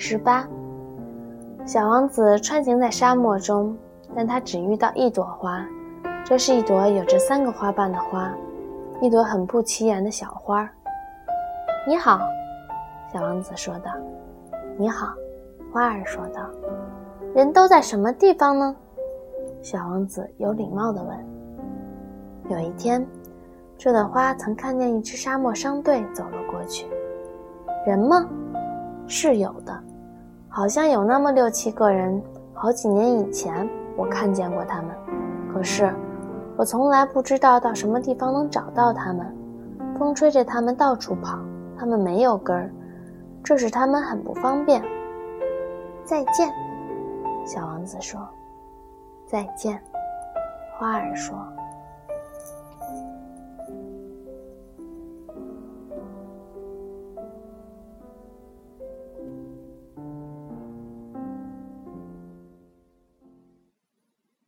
十八，小王子穿行在沙漠中，但他只遇到一朵花，这是一朵有着三个花瓣的花，一朵很不起眼的小花。你好，小王子说道。你好，花儿说道。人都在什么地方呢？小王子有礼貌地问。有一天，这朵花曾看见一支沙漠商队走了过去。人吗？是有的。好像有那么六七个人，好几年以前我看见过他们，可是我从来不知道到什么地方能找到他们。风吹着他们到处跑，他们没有根儿，这使他们很不方便。再见，小王子说。再见，花儿说。